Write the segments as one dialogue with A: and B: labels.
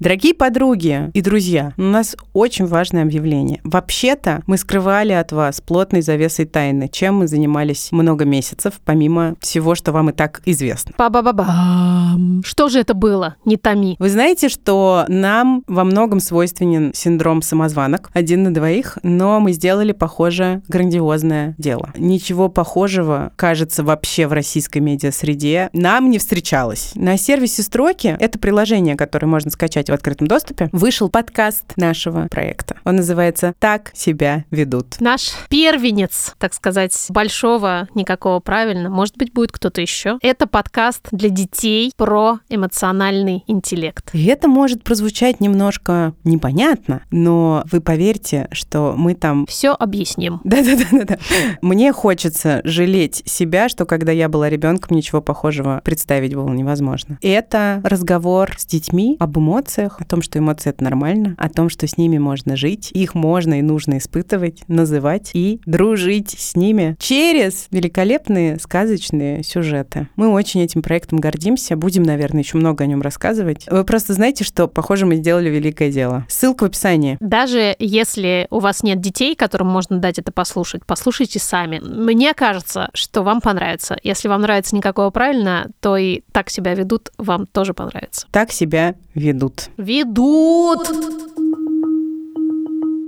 A: Дорогие подруги и друзья, у нас очень важное объявление. Вообще-то мы скрывали от вас плотной завесой тайны, чем мы занимались много месяцев, помимо всего, что вам и так известно.
B: Ба-ба-ба-ба. Что же это было? Не томи.
A: Вы знаете, что нам во многом свойственен синдром самозванок, один на двоих, но мы сделали, похоже, грандиозное дело. Ничего похожего, кажется, вообще в российской медиа-среде нам не встречалось. На сервисе «Строки» — это приложение, которое можно скачать в открытом доступе, вышел подкаст нашего проекта. Он называется «Так себя ведут».
B: Наш первенец, так сказать, большого никакого правильно, может быть, будет кто-то еще. Это подкаст для детей про эмоциональный интеллект.
A: И это может прозвучать немножко непонятно, но вы поверьте, что мы там...
B: Все объясним.
A: Да-да-да. Мне хочется жалеть себя, что когда я была ребенком, ничего похожего представить было невозможно. Это разговор с детьми об эмоциях, эмоциях, о том, что эмоции — это нормально, о том, что с ними можно жить, их можно и нужно испытывать, называть и дружить с ними через великолепные сказочные сюжеты. Мы очень этим проектом гордимся, будем, наверное, еще много о нем рассказывать. Вы просто знаете, что, похоже, мы сделали великое дело. Ссылка в описании.
B: Даже если у вас нет детей, которым можно дать это послушать, послушайте сами. Мне кажется, что вам понравится. Если вам нравится никакого правильно, то и так себя ведут, вам тоже понравится.
A: Так себя ведут.
B: Ведут!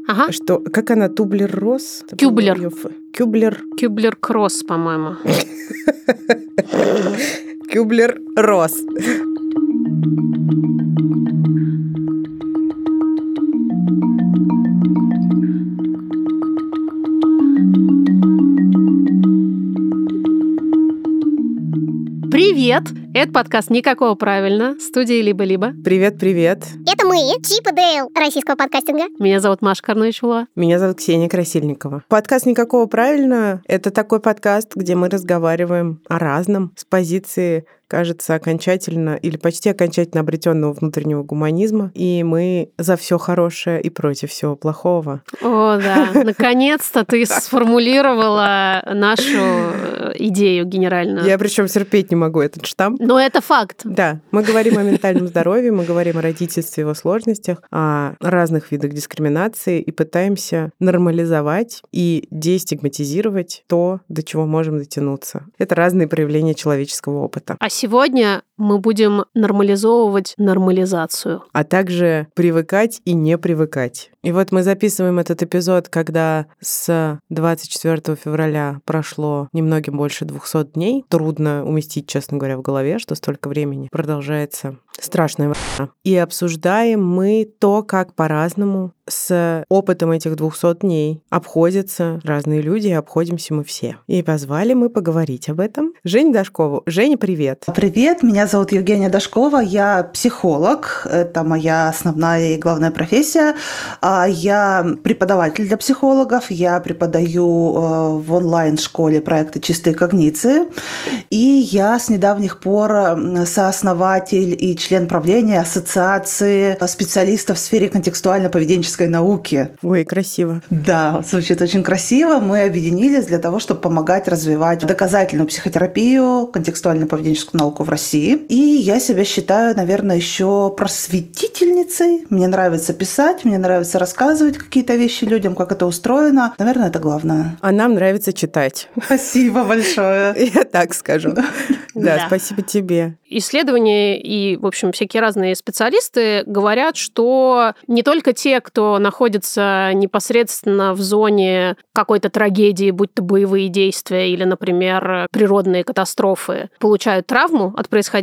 B: Ага.
A: Что, как она, Тублер Рос?
B: Кюблер.
A: Кюблер.
B: Кюблер Кросс, по-моему.
A: Кюблер Рос.
B: Привет! Это подкаст «Никакого правильно» студии «Либо-либо».
A: Привет-привет.
C: Это мы, Чип и Дейл российского подкастинга.
B: Меня зовут Маша Карновичула.
A: Меня зовут Ксения Красильникова. Подкаст «Никакого правильно» — это такой подкаст, где мы разговариваем о разном с позиции кажется, окончательно или почти окончательно обретенного внутреннего гуманизма, и мы за все хорошее и против всего плохого.
B: О, да. Наконец-то ты сформулировала нашу э, идею генеральную.
A: Я причем терпеть не могу этот штамп.
B: Но это факт.
A: Да, мы говорим о ментальном здоровье, мы говорим о родительстве, его сложностях, о разных видах дискриминации и пытаемся нормализовать и дестигматизировать то, до чего можем дотянуться. Это разные проявления человеческого опыта.
B: А сегодня мы будем нормализовывать нормализацию.
A: А также привыкать и не привыкать. И вот мы записываем этот эпизод, когда с 24 февраля прошло немногим больше 200 дней. Трудно уместить, честно говоря, в голове, что столько времени продолжается страшная война. И обсуждаем мы то, как по-разному с опытом этих 200 дней обходятся разные люди, и обходимся мы все. И позвали мы поговорить об этом Женю Дашкову. Женя, привет.
D: Привет, меня зовут Евгения Дашкова, я психолог, это моя основная и главная профессия. А Я преподаватель для психологов, я преподаю э, в онлайн-школе проекта «Чистые когниции», и я с недавних пор сооснователь и член правления Ассоциации специалистов в сфере контекстуально-поведенческой науки.
A: Ой, красиво.
D: Да, звучит очень красиво. Мы объединились для того, чтобы помогать развивать доказательную психотерапию, контекстуально-поведенческую науку в России. И я себя считаю, наверное, еще просветительницей. Мне нравится писать, мне нравится рассказывать какие-то вещи людям, как это устроено. Наверное, это главное.
A: А нам нравится читать.
D: Спасибо большое.
A: Я так скажу. Да, спасибо тебе.
B: Исследования и, в общем, всякие разные специалисты говорят, что не только те, кто находится непосредственно в зоне какой-то трагедии, будь то боевые действия или, например, природные катастрофы, получают травму от происходящего,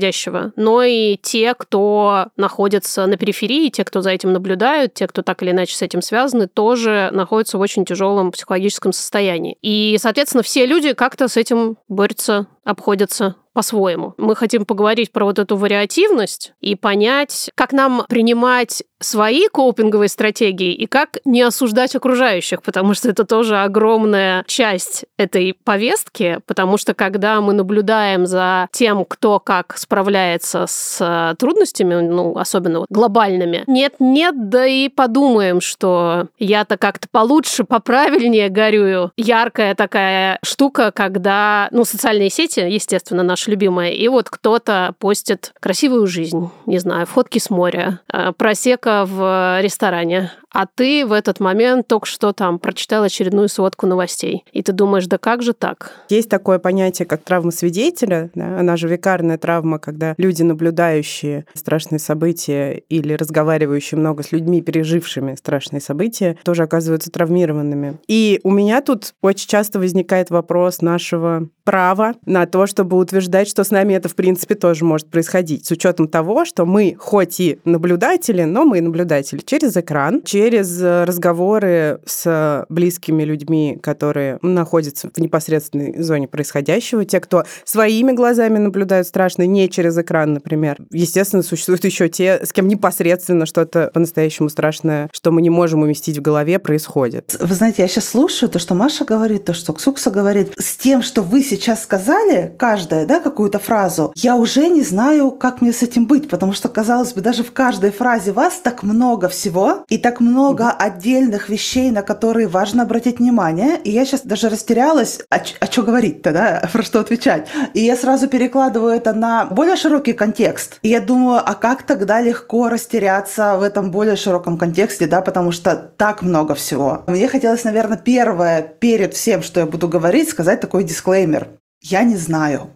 B: но и те, кто находится на периферии, те, кто за этим наблюдают, те, кто так или иначе с этим связаны, тоже находятся в очень тяжелом психологическом состоянии. И, соответственно, все люди как-то с этим борются, обходятся по-своему. Мы хотим поговорить про вот эту вариативность и понять, как нам принимать свои коупинговые стратегии и как не осуждать окружающих, потому что это тоже огромная часть этой повестки, потому что когда мы наблюдаем за тем, кто как справляется с э, трудностями, ну, особенно вот глобальными, нет-нет, да и подумаем, что я-то как-то получше, поправильнее горюю. Яркая такая штука, когда, ну, социальные сети ВКонтакте, естественно, наша любимая, и вот кто-то постит красивую жизнь, не знаю, фотки с моря, э, просека в ресторане, а ты в этот момент только что там прочитал очередную сводку новостей. И ты думаешь, да как же так?
A: Есть такое понятие, как травма свидетеля, да? она же викарная травма, когда люди, наблюдающие страшные события или разговаривающие много с людьми, пережившими страшные события, тоже оказываются травмированными. И у меня тут очень часто возникает вопрос нашего права на то, чтобы утверждать, что с нами это, в принципе, тоже может происходить, с учетом того, что мы хоть и наблюдатели, но мы наблюдатели через экран, через разговоры с близкими людьми, которые находятся в непосредственной зоне происходящего, те, кто своими глазами наблюдают страшно, не через экран, например. Естественно, существуют еще те, с кем непосредственно что-то по-настоящему страшное, что мы не можем уместить в голове, происходит.
D: Вы знаете, я сейчас слушаю то, что Маша говорит, то, что Ксукса говорит, с тем, что вы сейчас сказали, каждая, да, какую-то фразу, я уже не знаю, как мне с этим быть, потому что, казалось бы, даже в каждой фразе вас так много всего и так много отдельных вещей, на которые важно обратить внимание. И я сейчас даже растерялась, а, а что говорить-то, да, про что отвечать. И я сразу перекладываю это на более широкий контекст. И я думаю, а как тогда легко растеряться в этом более широком контексте, да, потому что так много всего. Мне хотелось, наверное, первое, перед всем, что я буду говорить, сказать такой дисклеймер. Я не знаю.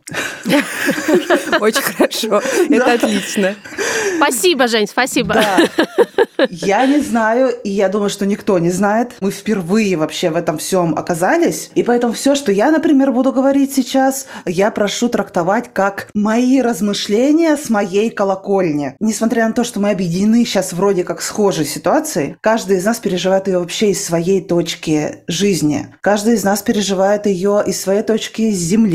A: Очень хорошо. Это отлично.
B: Спасибо, Жень, спасибо.
D: Я не знаю, и я думаю, что никто не знает. Мы впервые вообще в этом всем оказались. И поэтому все, что я, например, буду говорить сейчас, я прошу трактовать как мои размышления с моей колокольни. Несмотря на то, что мы объединены сейчас вроде как схожей ситуацией, каждый из нас переживает ее вообще из своей точки жизни. Каждый из нас переживает ее из своей точки земли,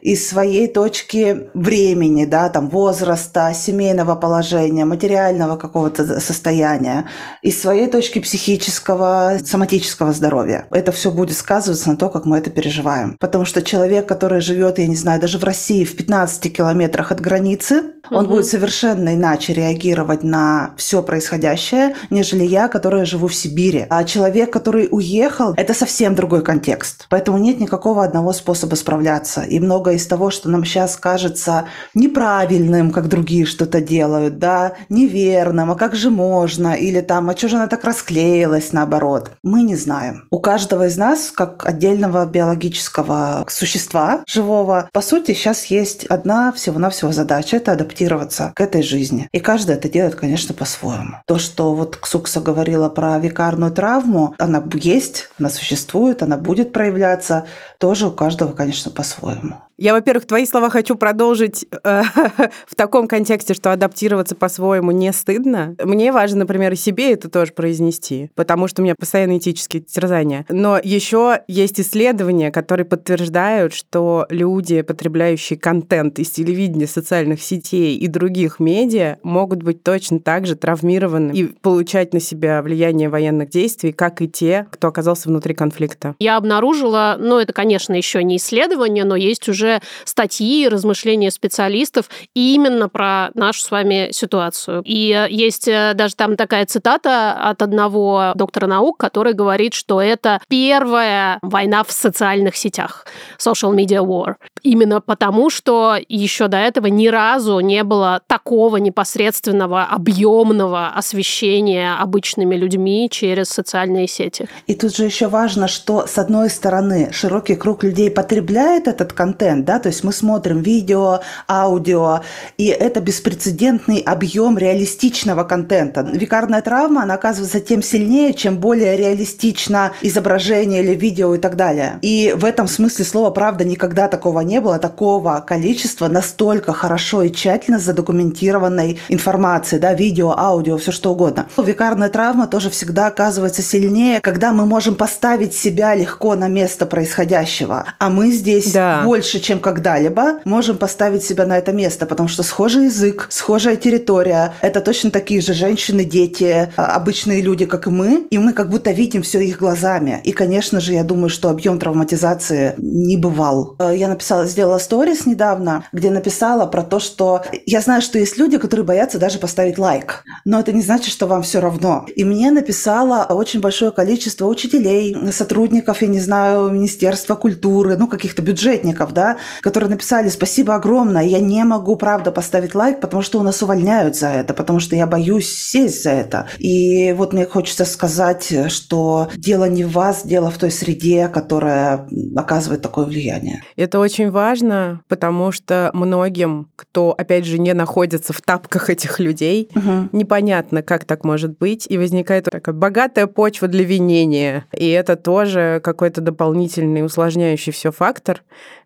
D: из своей точки времени, да, там возраста, семейного положения, материального какого-то состояния из своей точки психического, соматического здоровья. Это все будет сказываться на то, как мы это переживаем. Потому что человек, который живет, я не знаю, даже в России в 15 километрах от границы, он угу. будет совершенно иначе реагировать на все происходящее, нежели я, которая живу в Сибири. А человек, который уехал, это совсем другой контекст. Поэтому нет никакого одного способа справляться. И многое из того, что нам сейчас кажется неправильным, как другие что-то делают, да, неверным, а как же можно, или там, а что же она так расклеилась, наоборот, мы не знаем. У каждого из нас, как отдельного биологического существа живого, по сути, сейчас есть одна всего-навсего задача – это адаптироваться к этой жизни. И каждый это делает, конечно, по-своему. То, что вот Ксукса говорила про викарную травму, она есть, она существует, она будет проявляться, тоже у каждого, конечно, по-своему. по-своему.
A: Я, во-первых, твои слова хочу продолжить э, в таком контексте, что адаптироваться по-своему не стыдно. Мне важно, например, и себе это тоже произнести, потому что у меня постоянно этические терзания. Но еще есть исследования, которые подтверждают, что люди, потребляющие контент из телевидения, социальных сетей и других медиа, могут быть точно так же травмированы и получать на себя влияние военных действий, как и те, кто оказался внутри конфликта.
B: Я обнаружила, ну это, конечно, еще не исследование, но есть уже статьи, размышления специалистов именно про нашу с вами ситуацию. И э, есть э, даже там такая цитата от одного доктора наук, который говорит, что это первая война в социальных сетях, social media war. Именно потому, что еще до этого ни разу не было такого непосредственного, объемного освещения обычными людьми через социальные сети.
D: И тут же еще важно, что с одной стороны широкий круг людей потребляет этот контент, да, то есть мы смотрим видео, аудио, и это беспрецедентный объем реалистичного контента. Викарная травма, она оказывается тем сильнее, чем более реалистично изображение или видео и так далее. И в этом смысле слова «правда» никогда такого не было, такого количества настолько хорошо и тщательно задокументированной информации, да, видео, аудио, все что угодно. Викарная травма тоже всегда оказывается сильнее, когда мы можем поставить себя легко на место происходящего. А мы здесь да. больше, чем когда-либо, можем поставить себя на это место, потому что схожий язык, схожая территория, это точно такие же женщины, дети, а, обычные люди, как и мы, и мы как будто видим все их глазами. И, конечно же, я думаю, что объем травматизации не бывал. Э, я написала, сделала сторис недавно, где написала про то, что я знаю, что есть люди, которые боятся даже поставить лайк, но это не значит, что вам все равно. И мне написало очень большое количество учителей, сотрудников, я не знаю, Министерства культуры, ну, каких-то бюджетников, да, да, которые написали «Спасибо огромное, я не могу, правда, поставить лайк, потому что у нас увольняют за это, потому что я боюсь сесть за это». И вот мне хочется сказать, что дело не в вас, дело в той среде, которая оказывает такое влияние.
A: Это очень важно, потому что многим, кто, опять же, не находится в тапках этих людей, угу. непонятно, как так может быть, и возникает такая богатая почва для винения. И это тоже какой-то дополнительный усложняющий все фактор,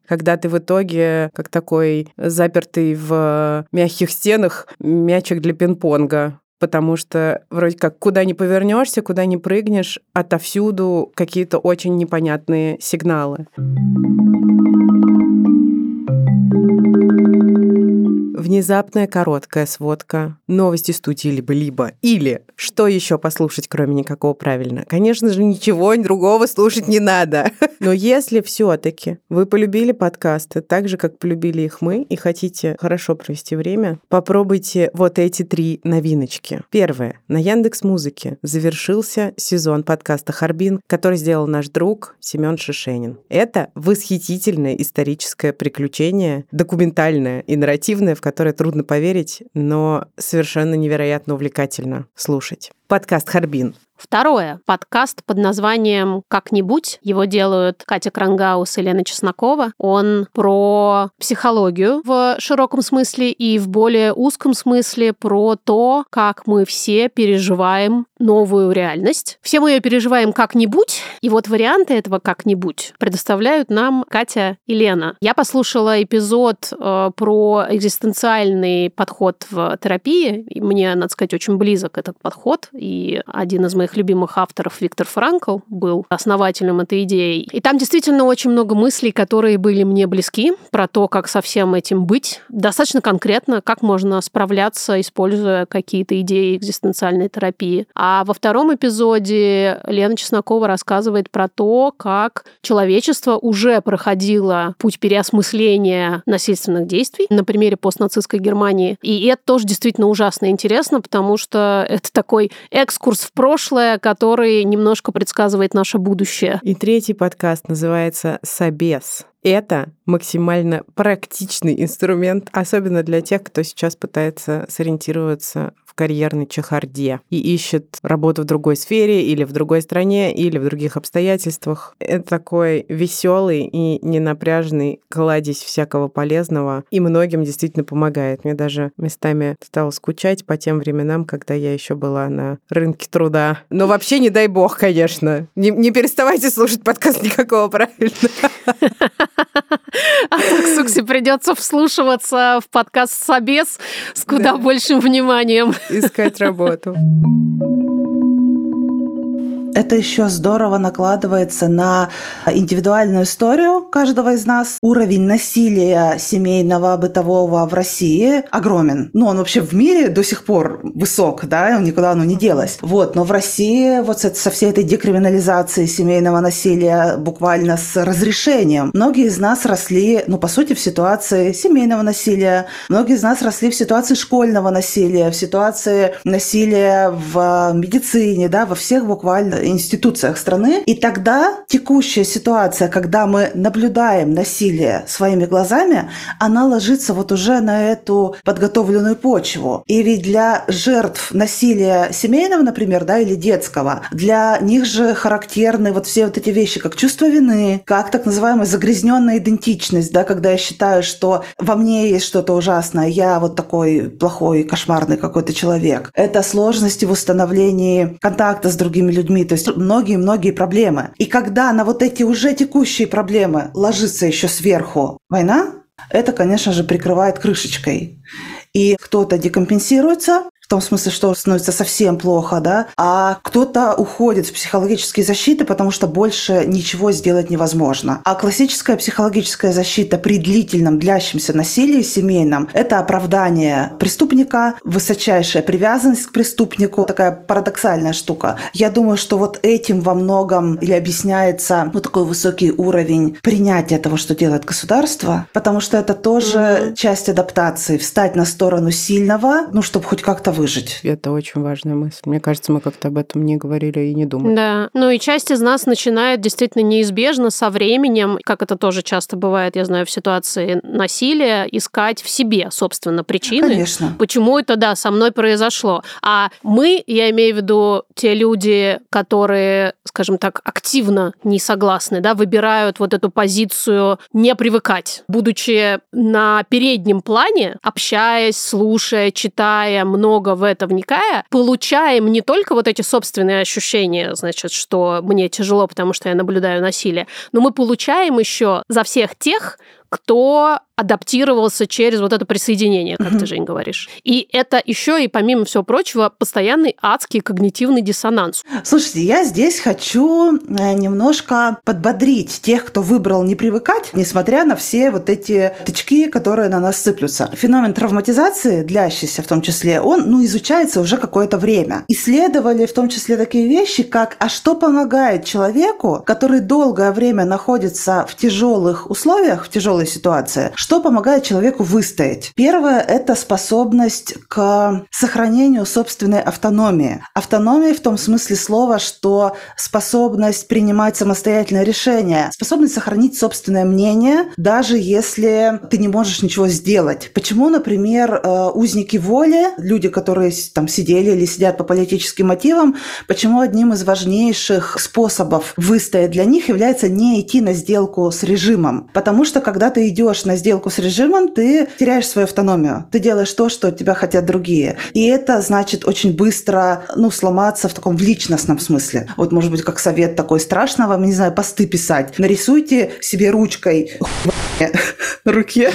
A: когда ты в итоге, как такой запертый в мягких стенах, мячик для пинг-понга потому что вроде как куда ни повернешься, куда ни прыгнешь, отовсюду какие-то очень непонятные сигналы. Внезапная короткая сводка, новости студии либо-либо. Или что еще послушать, кроме никакого правильно? Конечно же, ничего другого слушать не надо. Но если все-таки вы полюбили подкасты так же, как полюбили их мы, и хотите хорошо провести время, попробуйте вот эти три новиночки. Первое. На Яндекс Музыке завершился сезон подкаста «Харбин», который сделал наш друг Семен Шишенин. Это восхитительное историческое приключение, документальное и нарративное, в которое трудно поверить, но совершенно невероятно увлекательно слушать. Подкаст «Харбин».
B: Второе. Подкаст под названием «Как-нибудь». Его делают Катя Крангаус и Лена Чеснокова. Он про психологию в широком смысле и в более узком смысле про то, как мы все переживаем новую реальность. Все мы ее переживаем как-нибудь, и вот варианты этого как-нибудь предоставляют нам Катя и Лена. Я послушала эпизод э, про экзистенциальный подход в терапии, и мне, надо сказать, очень близок этот подход, и один из моих любимых авторов Виктор Франкл был основателем этой идеи. И там действительно очень много мыслей, которые были мне близки, про то, как со всем этим быть. Достаточно конкретно, как можно справляться, используя какие-то идеи экзистенциальной терапии. А во втором эпизоде Лена Чеснокова рассказывает про то, как человечество уже проходило путь переосмысления насильственных действий на примере постнацистской Германии. И это тоже действительно ужасно интересно, потому что это такой экскурс в прошлое, который немножко предсказывает наше будущее.
A: И третий подкаст называется «Собес». Это максимально практичный инструмент, особенно для тех, кто сейчас пытается сориентироваться карьерной чехарде и ищет работу в другой сфере или в другой стране или в других обстоятельствах. Это такой веселый и ненапряжный кладезь всякого полезного и многим действительно помогает. Мне даже местами стало скучать по тем временам, когда я еще была на рынке труда. Но вообще не дай бог, конечно. Не, не переставайте слушать подкаст никакого, правильно?
B: А так Сукси придется вслушиваться в подкаст Собес с куда большим вниманием
A: искать работу
D: это еще здорово накладывается на индивидуальную историю каждого из нас. Уровень насилия семейного, бытового в России огромен. Ну, он вообще в мире до сих пор высок, да, никуда оно не делось. Вот, но в России вот со всей этой декриминализацией семейного насилия буквально с разрешением. Многие из нас росли, ну, по сути, в ситуации семейного насилия. Многие из нас росли в ситуации школьного насилия, в ситуации насилия в медицине, да, во всех буквально институциях страны. И тогда текущая ситуация, когда мы наблюдаем насилие своими глазами, она ложится вот уже на эту подготовленную почву. И ведь для жертв насилия семейного, например, да, или детского, для них же характерны вот все вот эти вещи, как чувство вины, как так называемая загрязненная идентичность, да, когда я считаю, что во мне есть что-то ужасное, я вот такой плохой, кошмарный какой-то человек. Это сложности в установлении контакта с другими людьми, то есть многие-многие проблемы. И когда на вот эти уже текущие проблемы ложится еще сверху война, это, конечно же, прикрывает крышечкой. И кто-то декомпенсируется, в том смысле, что становится совсем плохо, да, а кто-то уходит в психологические защиты, потому что больше ничего сделать невозможно. А классическая психологическая защита при длительном длящемся насилии семейном – это оправдание преступника, высочайшая привязанность к преступнику, такая парадоксальная штука. Я думаю, что вот этим во многом или объясняется вот такой высокий уровень принятия того, что делает государство, потому что это тоже mm-hmm. часть адаптации, встать на сторону сильного, ну, чтобы хоть как-то выжить.
A: Это очень важная мысль. Мне кажется, мы как-то об этом не говорили и не думали.
B: Да. Ну и часть из нас начинает действительно неизбежно со временем, как это тоже часто бывает, я знаю, в ситуации насилия, искать в себе, собственно, причины.
D: Конечно.
B: Почему это, да, со мной произошло. А мы, я имею в виду те люди, которые, скажем так, активно не согласны, да, выбирают вот эту позицию не привыкать, будучи на переднем плане, общаясь, слушая, читая, много в это вникая, получаем не только вот эти собственные ощущения, значит, что мне тяжело, потому что я наблюдаю насилие, но мы получаем еще за всех тех, кто адаптировался через вот это присоединение, как
D: Мгм.
B: ты, Жень, говоришь. И это еще и, помимо всего прочего, постоянный адский когнитивный диссонанс.
D: Слушайте, я здесь хочу э, немножко подбодрить тех, кто выбрал не привыкать, несмотря на все вот эти тычки, которые на нас сыплются. Феномен травматизации, длящийся в том числе, он ну, изучается уже какое-то время. Исследовали в том числе такие вещи, как «А что помогает человеку, который долгое время находится в тяжелых условиях, в тяжелой ситуации, что помогает человеку выстоять? Первое – это способность к сохранению собственной автономии. Автономия в том смысле слова, что способность принимать самостоятельное решение, способность сохранить собственное мнение, даже если ты не можешь ничего сделать. Почему, например, э, узники воли, люди, которые там сидели или сидят по политическим мотивам, почему одним из важнейших способов выстоять для них является не идти на сделку с режимом? Потому что когда ты идешь на сделку с режимом, ты теряешь свою автономию. Ты делаешь то, что тебя хотят другие. И это значит очень быстро ну, сломаться в таком в личностном смысле. Вот, может быть, как совет такой страшного, не знаю, посты писать. Нарисуйте себе ручкой руке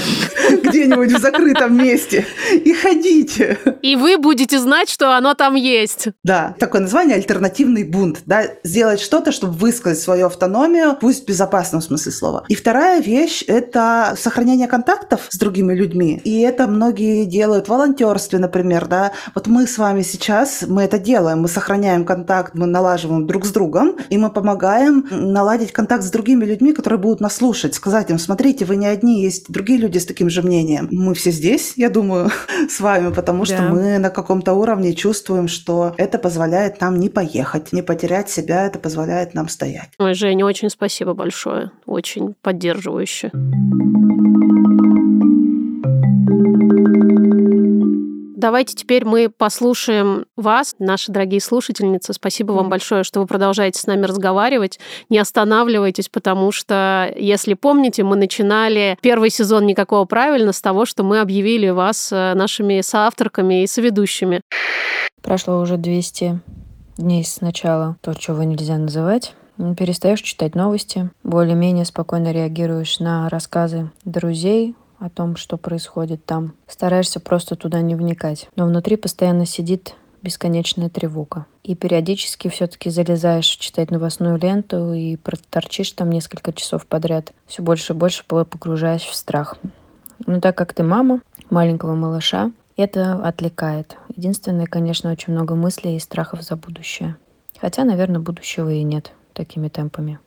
D: где-нибудь в закрытом месте и ходите.
B: И вы будете знать, что оно там есть.
D: Да, такое название альтернативный бунт. Да, сделать что-то, чтобы высказать свою автономию, пусть в безопасном смысле слова. И вторая вещь – это сохранение контактов с другими людьми. И это многие делают в волонтерстве, например, да. Вот мы с вами сейчас, мы это делаем, мы сохраняем контакт, мы налаживаем друг с другом, и мы помогаем наладить контакт с другими людьми, которые будут нас слушать, сказать им, смотрите, вы не одни, есть другие люди с таким же мнением. Мы все здесь, я думаю, с вами, потому что мы на каком-то уровне чувствуем, что это позволяет нам не поехать, не потерять себя, это позволяет нам стоять.
B: Ой, Женя, очень спасибо большое. Очень поддерживающе. Давайте теперь мы послушаем вас, наши дорогие слушательницы. Спасибо вам большое, что вы продолжаете с нами разговаривать. Не останавливайтесь, потому что, если помните, мы начинали первый сезон «Никакого правильно» с того, что мы объявили вас э, нашими соавторками и соведущими.
E: Прошло уже 200 дней с начала то, чего нельзя называть. Перестаешь читать новости, более-менее спокойно реагируешь на рассказы друзей о том, что происходит там. Стараешься просто туда не вникать. Но внутри постоянно сидит бесконечная тревога. И периодически все-таки залезаешь читать новостную ленту и проторчишь там несколько часов подряд, все больше и больше погружаясь в страх. Но так как ты мама маленького малыша, это отвлекает. Единственное, конечно, очень много мыслей и страхов за будущее. Хотя, наверное, будущего и нет такими темпами.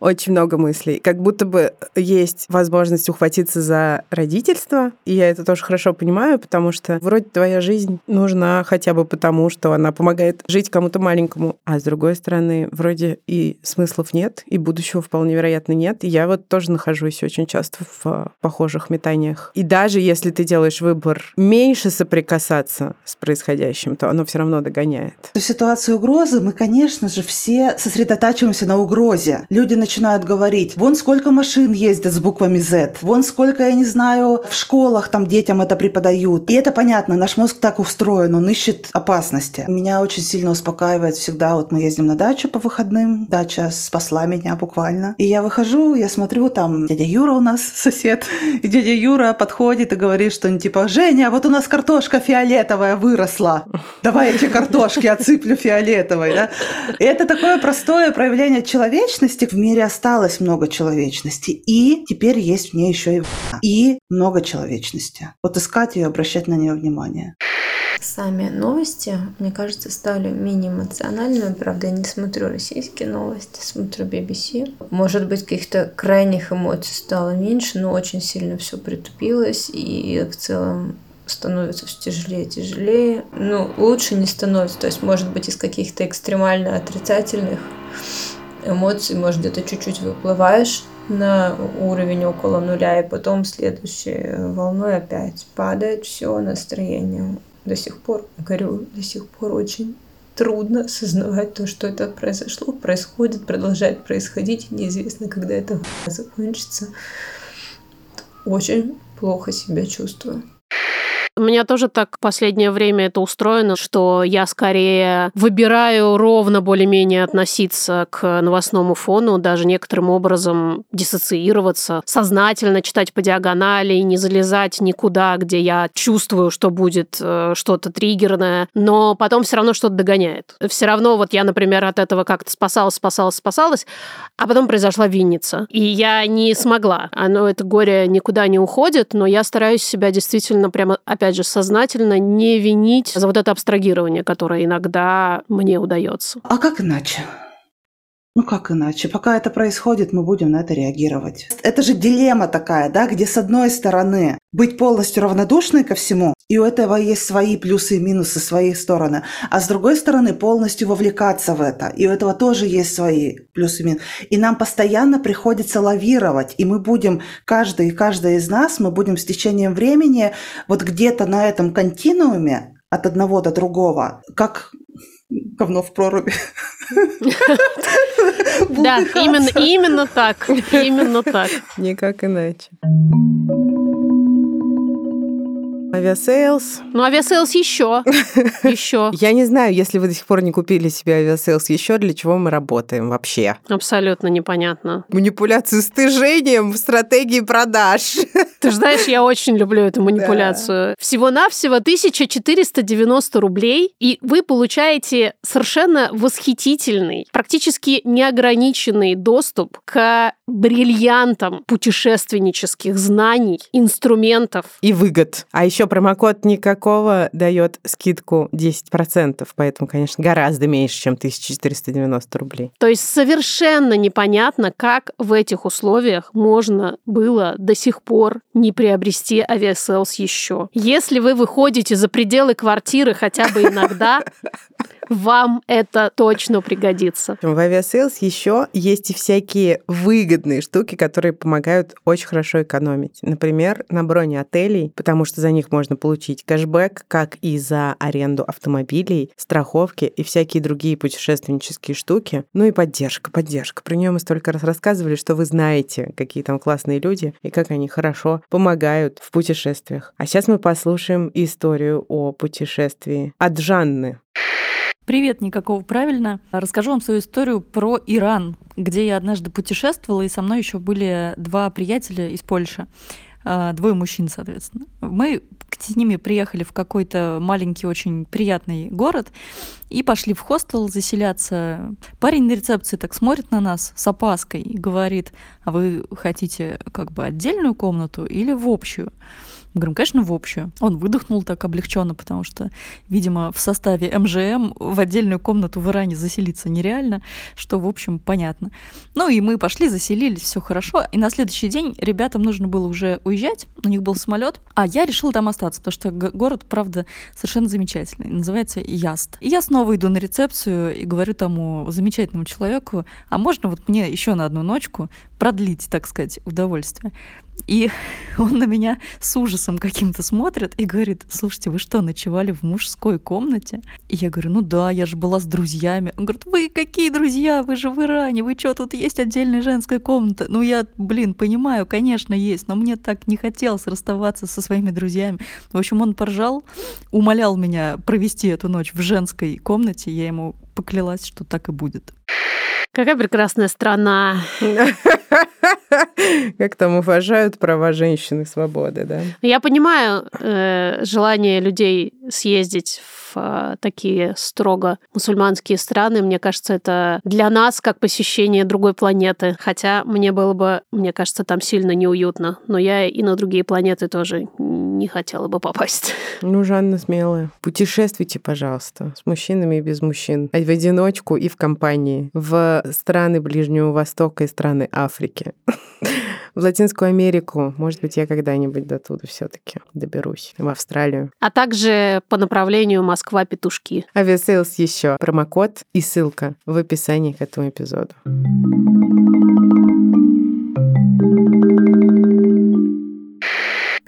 A: Очень много мыслей. Как будто бы есть возможность ухватиться за родительство, и я это тоже хорошо понимаю, потому что вроде твоя жизнь нужна хотя бы потому, что она помогает жить кому-то маленькому, а с другой стороны, вроде и смыслов нет, и будущего вполне вероятно нет. И я вот тоже нахожусь очень часто в похожих метаниях. И даже если ты делаешь выбор меньше соприкасаться с происходящим, то оно все равно догоняет.
D: В ситуации угрозы мы, конечно же, все сосредотачиваемся на угрозе. Люди начинают говорить, вон сколько машин ездят с буквами Z, вон сколько, я не знаю, в школах там детям это преподают. И это понятно, наш мозг так устроен, он ищет опасности. Меня очень сильно успокаивает всегда, вот мы ездим на дачу по выходным, дача спасла меня буквально. И я выхожу, я смотрю, там дядя Юра у нас сосед, и дядя Юра подходит и говорит что-нибудь типа, Женя, вот у нас картошка фиолетовая выросла, давай тебе картошки отсыплю фиолетовой. Да? И это такое простое проявление человечности. В мире осталось много человечности, и теперь есть в ней еще и и много человечности. Вот искать ее, обращать на нее внимание.
F: Сами новости, мне кажется, стали менее эмоциональными. Правда, я не смотрю российские новости, смотрю BBC. Может быть, каких-то крайних эмоций стало меньше, но очень сильно все притупилось. И в целом становится все тяжелее и тяжелее. Ну, лучше не становится. То есть, может быть, из каких-то экстремально отрицательных эмоций, может, где-то чуть-чуть выплываешь на уровень около нуля, и потом следующей волной опять падает все настроение. До сих пор, говорю, до сих пор очень трудно осознавать то, что это произошло, происходит, продолжает происходить, неизвестно, когда это закончится. Очень плохо себя чувствую.
B: У меня тоже так в последнее время это устроено, что я скорее выбираю ровно более-менее относиться к новостному фону, даже некоторым образом диссоциироваться, сознательно читать по диагонали не залезать никуда, где я чувствую, что будет э, что-то триггерное, но потом все равно что-то догоняет. Все равно вот я, например, от этого как-то спасалась, спасалась, спасалась, а потом произошла Винница. И я не смогла. Оно, это горе никуда не уходит, но я стараюсь себя действительно прямо опять же, сознательно не винить за вот это абстрагирование, которое иногда мне удается.
D: А как иначе? Ну как иначе? Пока это происходит, мы будем на это реагировать. Это же дилемма такая, да, где с одной стороны быть полностью равнодушной ко всему, и у этого есть свои плюсы и минусы, свои стороны, а с другой стороны полностью вовлекаться в это, и у этого тоже есть свои плюсы и минусы. И нам постоянно приходится лавировать, и мы будем, каждый и каждая из нас, мы будем с течением времени вот где-то на этом континууме от одного до другого, как говно в проруби.
B: Да, именно, именно так. Именно так.
A: Никак иначе. Авиасейлс.
B: Ну, авиасейлс еще. Еще.
A: Я не знаю, если вы до сих пор не купили себе авиасейлс еще, для чего мы работаем вообще.
B: Абсолютно непонятно.
A: Манипуляцию с тыжением в стратегии продаж.
B: Ты знаешь, я очень люблю эту манипуляцию. Да. Всего-навсего 1490 рублей, и вы получаете совершенно восхитительный, практически неограниченный доступ к бриллиантам путешественнических знаний, инструментов.
A: И выгод. А еще промокод никакого дает скидку 10%, поэтому, конечно, гораздо меньше, чем 1490 рублей.
B: То есть совершенно непонятно, как в этих условиях можно было до сих пор не приобрести авиасейлс еще. Если вы выходите за пределы квартиры хотя бы иногда, вам это точно пригодится.
A: В авиасейлс еще есть и всякие выгодные штуки, которые помогают очень хорошо экономить. Например, на броне отелей, потому что за них можно получить кэшбэк, как и за аренду автомобилей, страховки и всякие другие путешественнические штуки. Ну и поддержка, поддержка. Про нее мы столько раз рассказывали, что вы знаете, какие там классные люди и как они хорошо помогают в путешествиях. А сейчас мы послушаем историю о путешествии от Жанны.
G: Привет, никакого правильно. Расскажу вам свою историю про Иран, где я однажды путешествовала, и со мной еще были два приятеля из Польши. А, двое мужчин, соответственно. Мы с ними приехали в какой-то маленький, очень приятный город и пошли в хостел заселяться. Парень на рецепции так смотрит на нас с опаской и говорит, а вы хотите как бы отдельную комнату или в общую? Мы говорим, конечно, в общую. Он выдохнул так облегченно, потому что, видимо, в составе МЖМ в отдельную комнату в Иране заселиться нереально, что, в общем, понятно. Ну и мы пошли, заселились, все хорошо. И на следующий день ребятам нужно было уже уезжать, у них был самолет, а я решила там остаться, потому что город, правда, совершенно замечательный. Называется Яст. И я снова иду на рецепцию и говорю тому замечательному человеку, а можно вот мне еще на одну ночку продлить, так сказать, удовольствие? И он на меня с ужасом каким-то смотрит и говорит, слушайте, вы что, ночевали в мужской комнате? И я говорю, ну да, я же была с друзьями. Он говорит, вы какие друзья? Вы же в Иране, вы что, тут есть отдельная женская комната? Ну я, блин, понимаю, конечно, есть, но мне так не хотелось расставаться со своими друзьями. В общем, он поржал, умолял меня провести эту ночь в женской комнате, я ему поклялась, что так и будет.
B: Какая прекрасная страна.
A: Как там уважают права женщины, свободы, да?
B: Я понимаю э, желание людей съездить в э, такие строго мусульманские страны. Мне кажется, это для нас как посещение другой планеты. Хотя мне было бы, мне кажется, там сильно неуютно. Но я и на другие планеты тоже не хотела бы попасть.
A: Ну, Жанна смелая. Путешествуйте, пожалуйста, с мужчинами и без мужчин. В одиночку и в компании. В в страны Ближнего Востока и страны Африки. В Латинскую Америку. Может быть, я когда-нибудь до туда все-таки доберусь. В Австралию.
B: А также по направлению Москва-Петушки.
A: Авиасейлс еще. Промокод и ссылка в описании к этому эпизоду.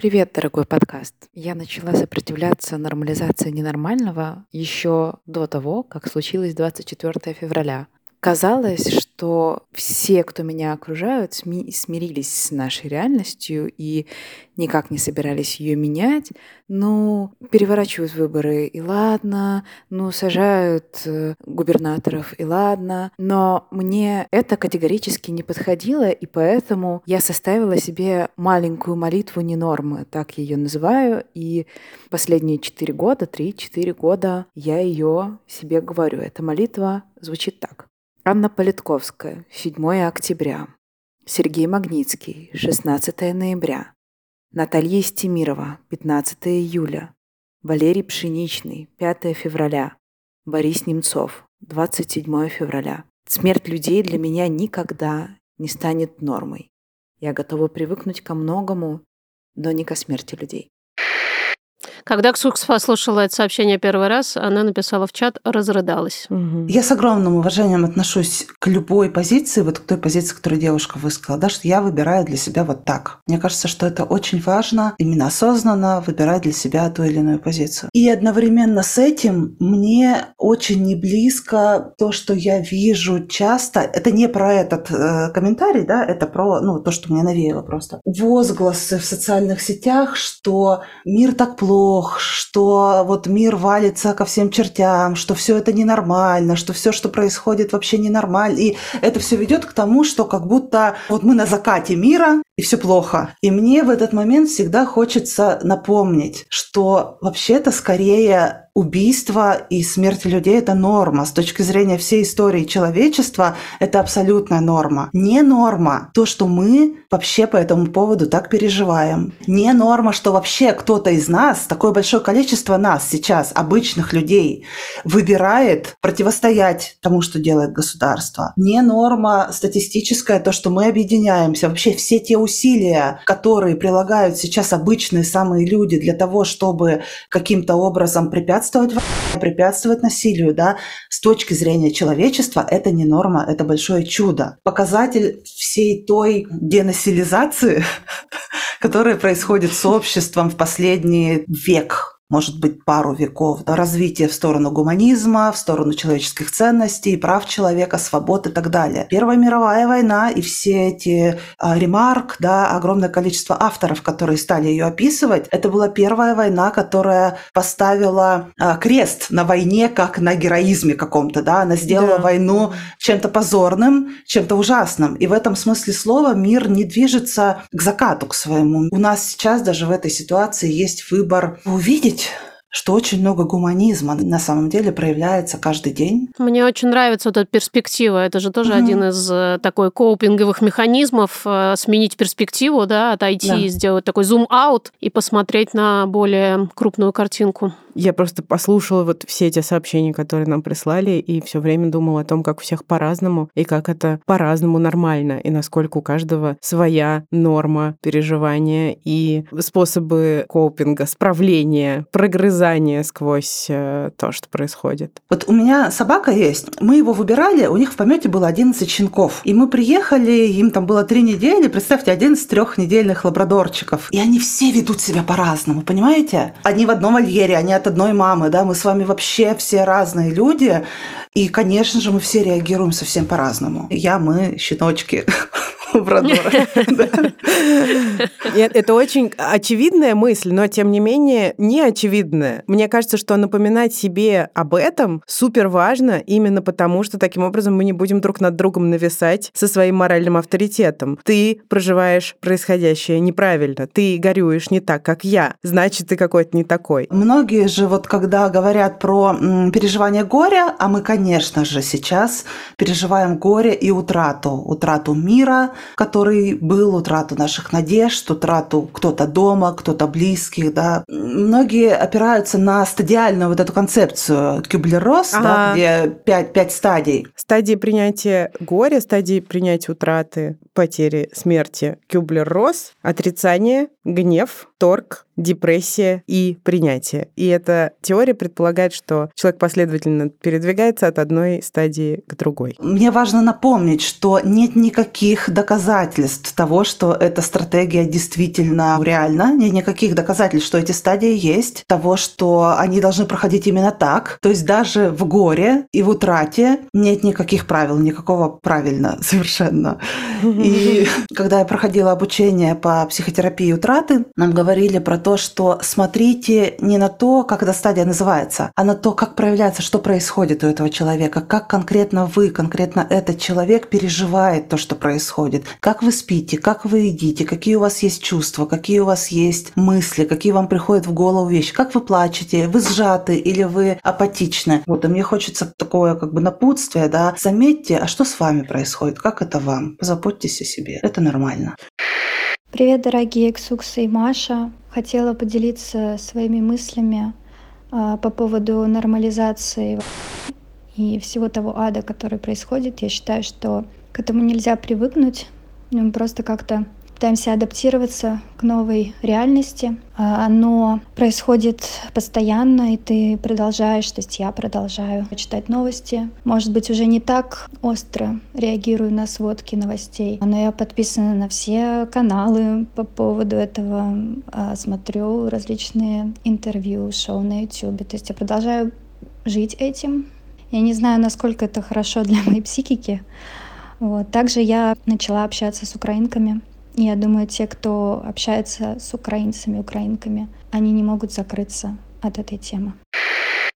E: Привет, дорогой подкаст. Я начала сопротивляться нормализации ненормального еще до того, как случилось 24 февраля. Казалось, что все, кто меня окружают, смирились с нашей реальностью и никак не собирались ее менять. Ну, переворачивают выборы, и ладно. Ну, сажают э, губернаторов, и ладно. Но мне это категорически не подходило, и поэтому я составила себе маленькую молитву не нормы, так ее называю. И последние четыре года, три-четыре года я ее себе говорю. Эта молитва звучит так. Анна Политковская, 7 октября. Сергей Магнитский, 16 ноября. Наталья Истемирова, 15 июля. Валерий Пшеничный, 5 февраля. Борис Немцов, 27 февраля. Смерть людей для меня никогда не станет нормой. Я готова привыкнуть ко многому, но не ко смерти людей.
B: Когда Ксукс послушала это сообщение первый раз, она написала в чат, разрыдалась.
D: Угу. Я с огромным уважением отношусь к любой позиции, вот к той позиции, которую девушка высказала, да, что я выбираю для себя вот так. Мне кажется, что это очень важно, именно осознанно выбирать для себя ту или иную позицию. И одновременно с этим мне очень не близко то, что я вижу часто. Это не про этот э, комментарий, да, это про ну, то, что мне навеяло просто. Возгласы в социальных сетях, что мир так плохо, плох, что вот мир валится ко всем чертям, что все это ненормально, что все, что происходит, вообще ненормально. И это все ведет к тому, что как будто вот мы на закате мира, и все плохо. И мне в этот момент всегда хочется напомнить, что вообще-то скорее убийство и смерть людей – это норма. С точки зрения всей истории человечества это абсолютная норма. Не норма то, что мы вообще по этому поводу так переживаем. Не норма, что вообще кто-то из нас, такое большое количество нас сейчас, обычных людей, выбирает противостоять тому, что делает государство. Не норма статистическая то, что мы объединяемся. Вообще все те усилия, которые прилагают сейчас обычные самые люди для того, чтобы каким-то образом препятствовать препятствовать насилию, да, с точки зрения человечества это не норма, это большое чудо. Показатель всей той денасилизации, которая происходит с обществом в последний век, может быть, пару веков, да, развитие в сторону гуманизма, в сторону человеческих ценностей, прав человека, свобод и так далее. Первая мировая война и все эти а, ремарк, да, огромное количество авторов, которые стали ее описывать, это была первая война, которая поставила а, крест на войне как на героизме каком-то, да, она сделала да. войну чем-то позорным, чем-то ужасным. И в этом смысле слова мир не движется к закату, к своему. У нас сейчас даже в этой ситуации есть выбор увидеть отметить, что очень много гуманизма на самом деле проявляется каждый день.
B: Мне очень нравится вот эта перспектива. Это же тоже mm-hmm. один из э, такой коупинговых механизмов э, сменить перспективу, да, отойти да. сделать такой зум-аут и посмотреть на более крупную картинку.
A: Я просто послушала вот все эти сообщения, которые нам прислали, и все время думала о том, как у всех по-разному, и как это по-разному нормально, и насколько у каждого своя норма переживания и способы копинга, справления, прогрызания сквозь э, то, что происходит.
D: Вот у меня собака есть. Мы его выбирали, у них в помете было 11 щенков. И мы приехали, им там было три недели, представьте, 11 трехнедельных лабрадорчиков. И они все ведут себя по-разному, понимаете? Они в одном вольере, они от одной мамы, да, мы с вами вообще все разные люди, и, конечно же, мы все реагируем совсем по-разному. Я, мы, щеночки.
A: Это очень очевидная мысль, но тем не менее не очевидная. Мне кажется, что напоминать себе об этом супер важно именно потому, что таким образом мы не будем друг над другом нависать со своим моральным авторитетом. Ты проживаешь происходящее неправильно, ты горюешь не так, как я, значит, ты какой-то не такой.
D: Многие же вот когда говорят про переживание горя, а мы, конечно же, сейчас переживаем горе и утрату, утрату мира, который был утрату наших надежд, утрату кто-то дома, кто-то близких, да. Многие опираются на стадиальную вот эту концепцию Кюблер-Росс, ага. да, где пять, пять стадий.
A: Стадии принятия горя, стадии принятия утраты, потери, смерти. Кюблер-Росс, отрицание, гнев, торг, депрессия и принятие. И эта теория предполагает, что человек последовательно передвигается от одной стадии к другой.
D: Мне важно напомнить, что нет никаких доказательств того, что эта стратегия действительно реальна, нет никаких доказательств, что эти стадии есть, того, что они должны проходить именно так. То есть даже в горе и в утрате нет никаких правил, никакого правильно совершенно. И когда я проходила обучение по психотерапии утраты, нам говорили про то, что смотрите не на то, как эта стадия называется, а на то, как проявляется, что происходит у этого человека, как конкретно вы, конкретно этот человек переживает то, что происходит, как вы спите, как вы едите, какие у вас есть чувства, какие у вас есть мысли, какие вам приходят в голову вещи, как вы плачете, вы сжаты или вы апатичны. Вот, и мне хочется такое как бы напутствие, да, заметьте, а что с вами происходит, как это вам, позаботьтесь о себе, это нормально.
H: Привет, дорогие Ксукса и Маша. Хотела поделиться своими мыслями а, по поводу нормализации и всего того ада, который происходит. Я считаю, что к этому нельзя привыкнуть. Просто как-то пытаемся адаптироваться к новой реальности. А, оно происходит постоянно, и ты продолжаешь, то есть я продолжаю читать новости. Может быть, уже не так остро реагирую на сводки новостей, но я подписана на все каналы по поводу этого, а, смотрю различные интервью, шоу на YouTube. То есть я продолжаю жить этим. Я не знаю, насколько это хорошо для моей психики. Вот. Также я начала общаться с украинками, я думаю, те, кто общается с украинцами, украинками, они не могут закрыться от этой темы.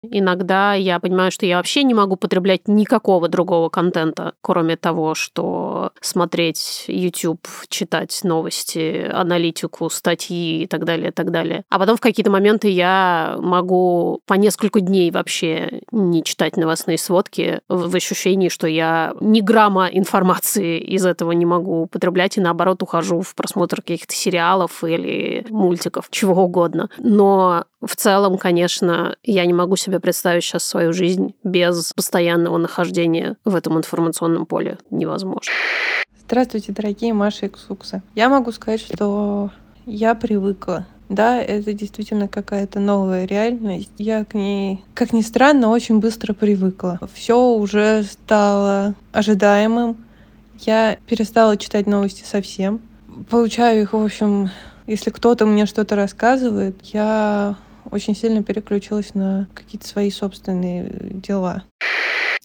B: Иногда я понимаю, что я вообще не могу потреблять никакого другого контента, кроме того, что смотреть YouTube, читать новости, аналитику, статьи и так далее, и так далее. А потом в какие-то моменты я могу по несколько дней вообще не читать новостные сводки в ощущении, что я ни грамма информации из этого не могу употреблять, и наоборот ухожу в просмотр каких-то сериалов или мультиков, чего угодно. Но в целом, конечно, я не могу себе представить сейчас свою жизнь без постоянного нахождения в этом информационном поле. Невозможно.
I: Здравствуйте, дорогие Маша и Ксукса. Я могу сказать, что я привыкла. Да, это действительно какая-то новая реальность. Я к ней, как ни странно, очень быстро привыкла. Все уже стало ожидаемым. Я перестала читать новости совсем. Получаю их, в общем, если кто-то мне что-то рассказывает, я очень сильно переключилась на какие-то свои собственные дела.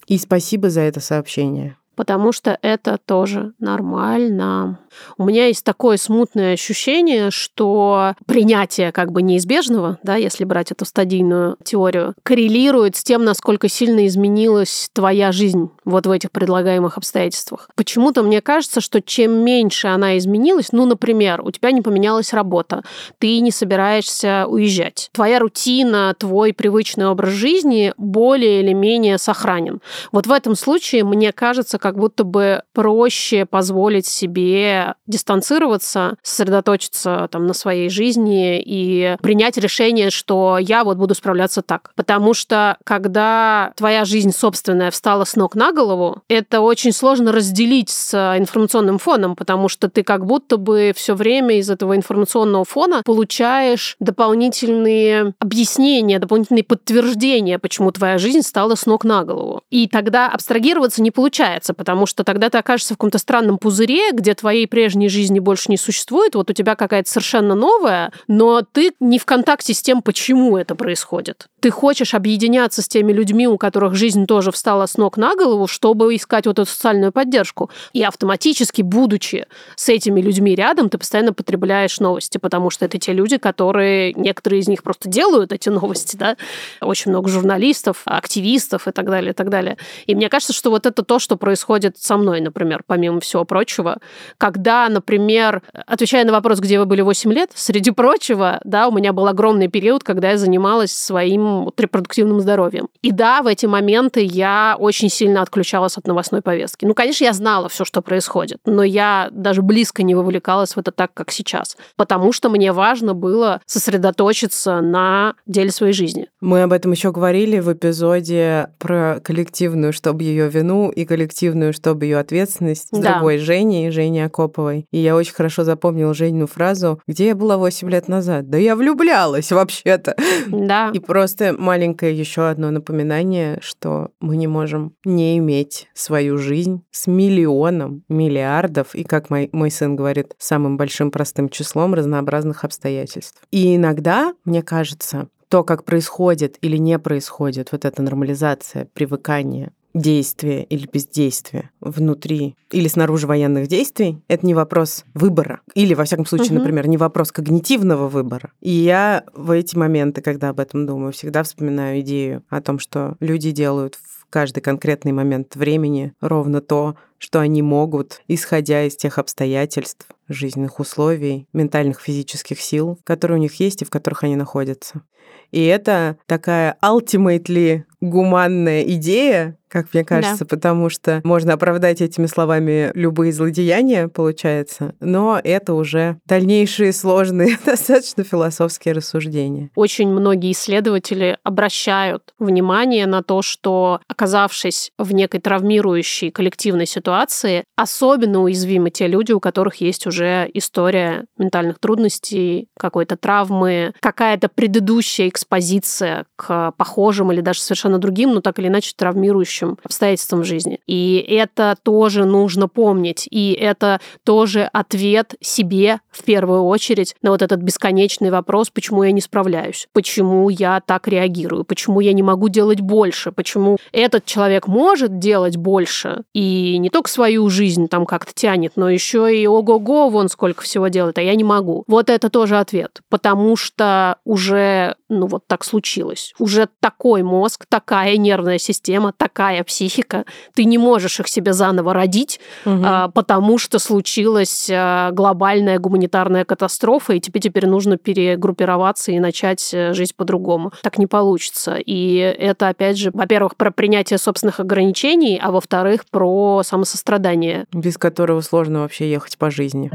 A: И спасибо за это сообщение
B: потому что это тоже нормально. У меня есть такое смутное ощущение, что принятие как бы неизбежного, да, если брать эту стадийную теорию, коррелирует с тем, насколько сильно изменилась твоя жизнь вот в этих предлагаемых обстоятельствах. Почему-то мне кажется, что чем меньше она изменилась, ну, например, у тебя не поменялась работа, ты не собираешься уезжать, твоя рутина, твой привычный образ жизни более или менее сохранен. Вот в этом случае, мне кажется, как будто бы проще позволить себе дистанцироваться, сосредоточиться там на своей жизни и принять решение, что я вот буду справляться так. Потому что когда твоя жизнь собственная встала с ног на голову, это очень сложно разделить с информационным фоном, потому что ты как будто бы все время из этого информационного фона получаешь дополнительные объяснения, дополнительные подтверждения, почему твоя жизнь стала с ног на голову. И тогда абстрагироваться не получается меняться, потому что тогда ты окажешься в каком-то странном пузыре, где твоей прежней жизни больше не существует, вот у тебя какая-то совершенно новая, но ты не в контакте с тем, почему это происходит. Ты хочешь объединяться с теми людьми, у которых жизнь тоже встала с ног на голову, чтобы искать вот эту социальную поддержку. И автоматически, будучи с этими людьми рядом, ты постоянно потребляешь новости, потому что это те люди, которые, некоторые из них просто делают эти новости, да, очень много журналистов, активистов и так далее, и так далее. И мне кажется, что вот это то, что происходит происходит со мной, например, помимо всего прочего, когда, например, отвечая на вопрос, где вы были 8 лет, среди прочего, да, у меня был огромный период, когда я занималась своим вот, репродуктивным здоровьем. И да, в эти моменты я очень сильно отключалась от новостной повестки. Ну, конечно, я знала все, что происходит, но я даже близко не вовлекалась в это так, как сейчас, потому что мне важно было сосредоточиться на деле своей жизни.
A: Мы об этом еще говорили в эпизоде про коллективную, чтобы ее вину, и коллективную, чтобы ее ответственность с
B: Да.
A: другой Женей, Женей Акоповой. И я очень хорошо запомнила Женину фразу, где я была 8 лет назад. Да я влюблялась вообще-то.
B: Да.
A: И просто маленькое еще одно напоминание, что мы не можем не иметь свою жизнь с миллионом, миллиардов и, как мой, мой сын говорит, самым большим простым числом разнообразных обстоятельств. И иногда, мне кажется, то, как происходит или не происходит вот эта нормализация, привыкание, действия или бездействия внутри или снаружи военных действий, это не вопрос выбора. Или, во всяком случае,
B: Мгм.
A: например, не вопрос когнитивного выбора. И я в эти моменты, когда об этом думаю, всегда вспоминаю идею о том, что люди делают в каждый конкретный момент времени ровно то, что они могут, исходя из тех обстоятельств, жизненных условий, ментальных, физических сил, которые у них есть и в которых они находятся. И это такая ultimately гуманная идея, как мне кажется, потому что можно оправдать этими словами любые злодеяния, получается, но это уже дальнейшие сложные, достаточно философские рассуждения.
B: Очень многие исследователи обращают внимание на то, что, оказавшись в некой травмирующей коллективной ситуации, особенно уязвимы те люди, у которых есть уже история ментальных трудностей, какой-то травмы, какая-то предыдущая экспозиция к похожим или даже совершенно другим, но так или иначе травмирующим обстоятельствам в жизни. И это тоже нужно помнить. И это тоже ответ себе в первую очередь на вот этот бесконечный вопрос, почему я не справляюсь, почему я так реагирую, почему я не могу делать больше, почему этот человек может делать больше и не только свою жизнь там как-то тянет, но еще и ого-го, вон сколько всего делает, а я не могу. Вот это тоже ответ, потому что уже, ну вот так случилось, уже такой мозг, такая нервная система, такая психика, ты не можешь их себе заново родить, а, потому что случилась а, глобальная гуманитарная катастрофа, и тебе теперь нужно перегруппироваться и начать э, жить по-другому. Так не получится. И это, опять же, во-первых, про принятие собственных ограничений, а во-вторых, про самосострадание.
A: Без которого сложно вообще ехать по жизни.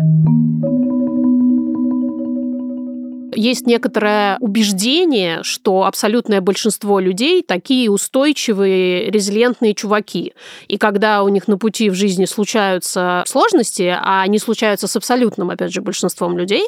B: Есть некоторое убеждение, что абсолютное большинство людей такие устойчивые, резилиентные чуваки. И когда у них на пути в жизни случаются сложности, а они случаются с абсолютным, опять же, большинством людей,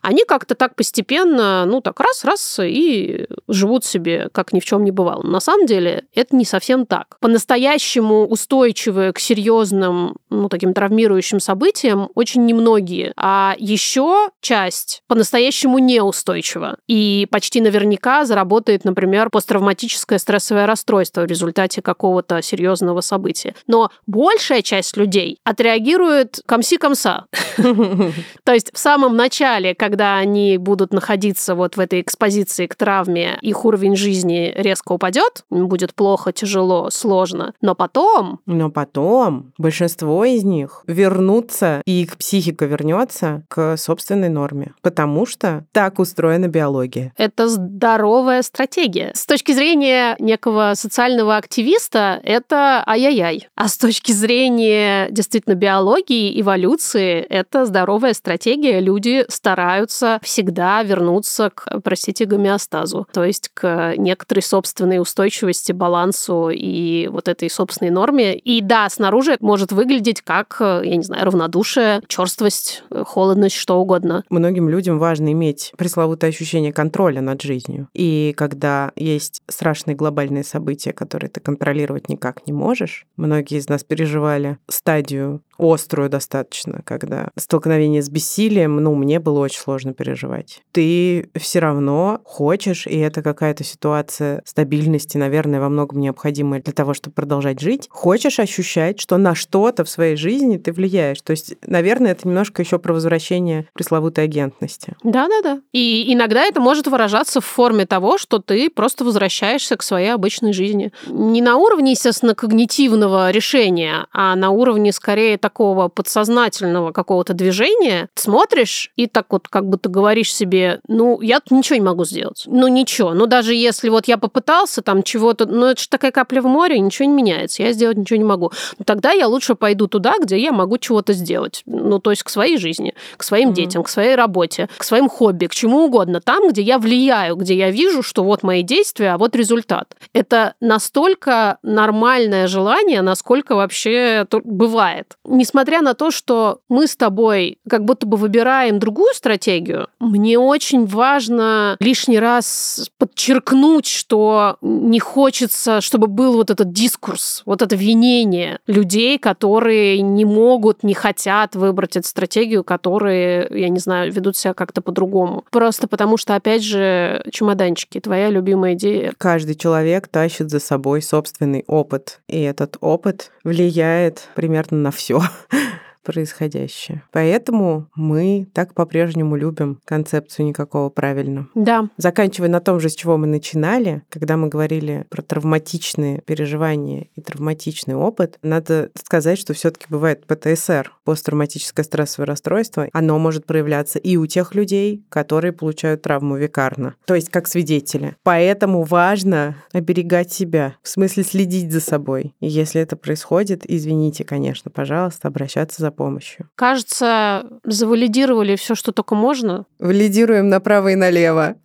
B: они как-то так постепенно, ну так раз-раз и живут себе, как ни в чем не бывало. На самом деле это не совсем так. По-настоящему устойчивые к серьезным, ну таким травмирующим событиям очень немногие. А еще часть по-настоящему неустойчива. И почти наверняка заработает, например, посттравматическое стрессовое расстройство в результате какого-то серьезного события. Но большая часть людей отреагирует комси-комса. То есть в самом начале, когда они будут находиться вот в этой экспозиции к травме, их уровень жизни резко упадет, будет плохо, тяжело, сложно. Но потом
A: Но потом большинство из них вернутся, и их психика вернется к собственной норме, потому что так устроена биология.
B: это здоровая стратегия. С точки зрения некого социального активиста, это ай-яй-яй. А с точки зрения действительно биологии, эволюции, это здоровая стратегия. Люди стараются всегда вернуться к, простите, гомеостазу, то есть к некоторой собственной устойчивости, балансу и вот этой собственной норме. И да, снаружи это может выглядеть как, я не знаю, равнодушие, черствость, холодность, что угодно.
A: Многим людям важно иметь пресловутое ощущение контроля над жизнью. И когда есть страшные глобальные события, которые ты контролировать никак не можешь, многие из нас переживали стадию острую достаточно, когда столкновение с бессилием, ну, мне было очень сложно переживать. Ты все равно хочешь, и это какая-то ситуация стабильности, наверное, во многом необходимая для того, чтобы продолжать жить. Хочешь ощущать, что на что-то в своей жизни ты влияешь. То есть, наверное, это немножко еще про возвращение пресловутой агентности.
B: Да-да-да. И иногда это может выражаться в форме того, что ты просто возвращаешься к своей обычной жизни. Не на уровне, естественно, когнитивного решения, а на уровне скорее такого подсознательного какого-то движения. Смотришь и так вот как бы ты говоришь себе, ну, я тут ничего не могу сделать. Ну, ничего. Ну, даже если вот я попытался там чего-то, ну, это же такая капля в море, ничего не меняется, я сделать ничего не могу. Ну, тогда я лучше пойду туда, где я могу чего-то сделать. Ну, то есть к своей жизни, к своим mm-hmm. детям, к своей работе, к своим хобби, к чему угодно. Там, где я влияю, где я вижу, что вот мои действия, а вот результат. Это настолько нормальное желание, насколько вообще бывает. Несмотря на то, что мы с тобой как будто бы выбираем другую стратегию, мне очень важно лишний раз подчеркнуть, что не хочется, чтобы был вот этот дискурс, вот это винение людей, которые не могут, не хотят выбрать эту стратегию, которые, я не знаю, ведут себя как-то по-другому. Просто потому что, опять же, чемоданчики, твоя любимая идея.
A: Каждый человек тащит за собой собственный опыт, и этот опыт влияет примерно на все происходящее. Поэтому мы так по-прежнему любим концепцию никакого правильно.
B: Да.
A: Заканчивая на том же, с чего мы начинали, когда мы говорили про травматичные переживания и травматичный опыт, надо сказать, что все таки бывает ПТСР, посттравматическое стрессовое расстройство. Оно может проявляться и у тех людей, которые получают травму викарно, то есть как свидетели. Поэтому важно оберегать себя, в смысле следить за собой. И если это происходит, извините, конечно, пожалуйста, обращаться за помощью.
B: Кажется, завалидировали все, что только можно.
A: Валидируем направо и налево.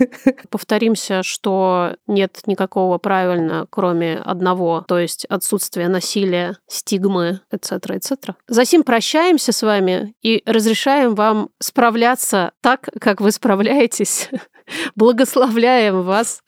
B: Повторимся, что нет никакого правильно, кроме одного, то есть отсутствия насилия, стигмы, etc., etc. Засим прощаемся с вами и разрешаем вам справляться так, как вы справляетесь. Благословляем вас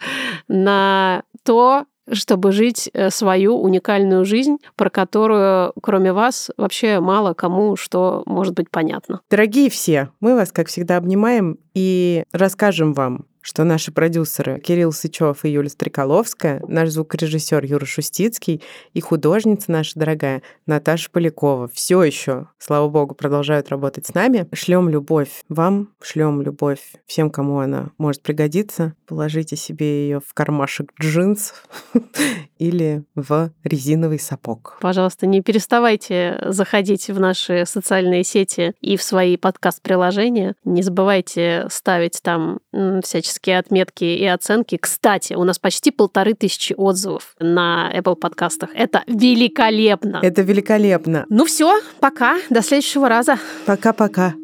B: на то, чтобы жить э, свою уникальную жизнь, про которую, кроме вас, вообще мало кому что может быть понятно.
A: Дорогие все, мы вас, как всегда, обнимаем и расскажем вам что наши продюсеры Кирилл Сычев и Юлия Стреколовская, наш звукорежиссер Юра Шустицкий и художница наша дорогая Наташа Полякова все еще, слава богу, продолжают работать с нами. Шлем любовь вам, шлем любовь всем, кому она может пригодиться. Положите себе ее в кармашек джинс или в резиновый сапог.
B: Пожалуйста, не переставайте заходить в наши социальные сети и в свои подкаст-приложения. Не забывайте ставить там всяческие всяческие отметки и оценки. Кстати, у нас почти полторы тысячи отзывов на Apple подкастах. Это великолепно.
A: Это великолепно.
B: Ну все, пока. До следующего раза.
A: Пока-пока.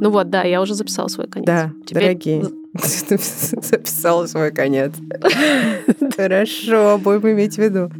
B: Ну вот, да, я уже записала свой конец.
A: Да, Теперь... дорогие, записала свой конец. Хорошо, будем иметь в виду.